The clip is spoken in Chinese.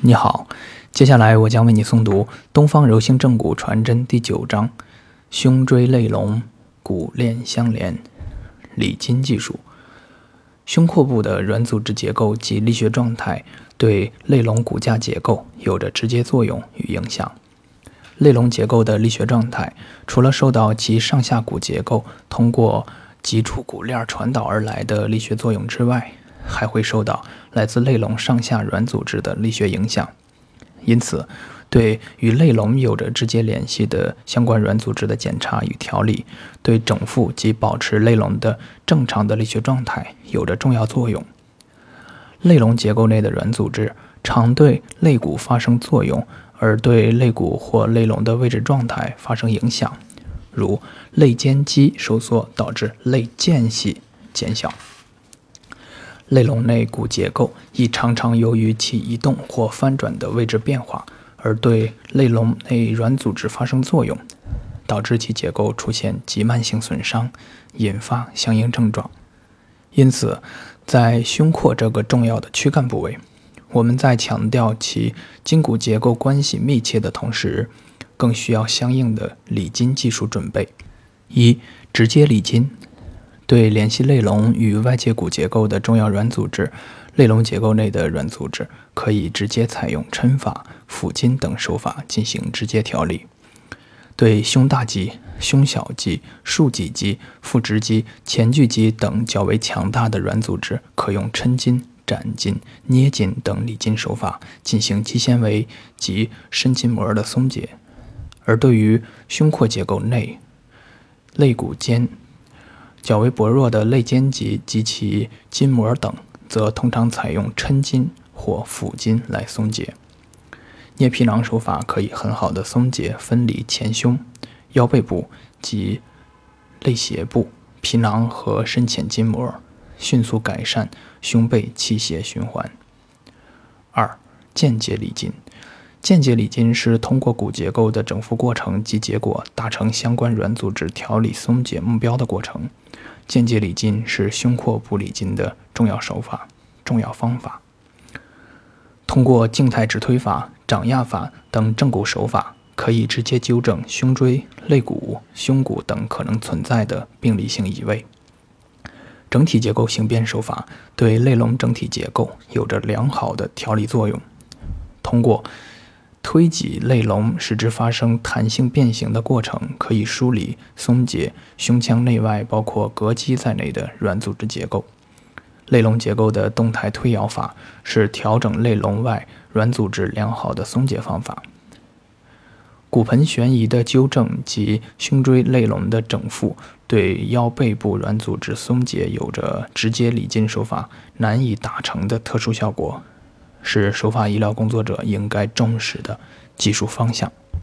你好，接下来我将为你诵读《东方柔性正骨传真》第九章：胸椎肋龙骨链相连，理筋技术。胸廓部的软组织结构及力学状态对肋龙骨架结构有着直接作用与影响。肋龙结构的力学状态，除了受到其上下骨结构通过脊柱骨链传导而来的力学作用之外，还会受到来自肋龙上下软组织的力学影响，因此，对与肋龙有着直接联系的相关软组织的检查与调理，对整复及保持肋龙的正常的力学状态有着重要作用。肋龙结构内的软组织常对肋骨发生作用，而对肋骨或肋龙的位置状态发生影响，如肋间肌收缩导致肋间隙减小。肋龙内骨结构亦常常由于其移动或翻转的位置变化，而对肋龙内软组织发生作用，导致其结构出现急慢性损伤，引发相应症状。因此，在胸廓这个重要的躯干部位，我们在强调其筋骨结构关系密切的同时，更需要相应的理筋技术准备。一、直接理筋。对联系肋龙与外界骨结构的重要软组织，肋龙结构内的软组织可以直接采用抻法、抚筋等手法进行直接调理。对胸大肌、胸小肌、竖脊肌、腹直肌、前锯肌等较为强大的软组织，可用抻筋、展筋、捏筋等理筋手法进行肌纤维及深筋膜的松解。而对于胸廓结构内肋骨间，较为薄弱的肋间肌及其筋膜等，则通常采用抻筋或抚筋来松解。捏皮囊手法可以很好的松解分离前胸、腰背部及肋斜部皮囊和深浅筋膜，迅速改善胸背气血循环。二、间接理筋。间接理筋是通过骨结构的整复过程及结果，达成相关软组织调理松解目标的过程。间接理筋是胸廓部理筋的重要手法、重要方法。通过静态直推法、掌压法等正骨手法，可以直接纠正胸椎、肋骨、胸骨等可能存在的病理性移位。整体结构形变手法对肋龙整体结构有着良好的调理作用。通过推挤肋龙，使之发生弹性变形的过程，可以梳理、松解胸腔内外包括膈肌在内的软组织结构。肋龙结构的动态推摇法是调整肋龙外软组织良好的松解方法。骨盆悬移的纠正及胸椎肋龙的整复，对腰背部软组织松解有着直接理筋手法难以达成的特殊效果。是手法医疗工作者应该重视的技术方向。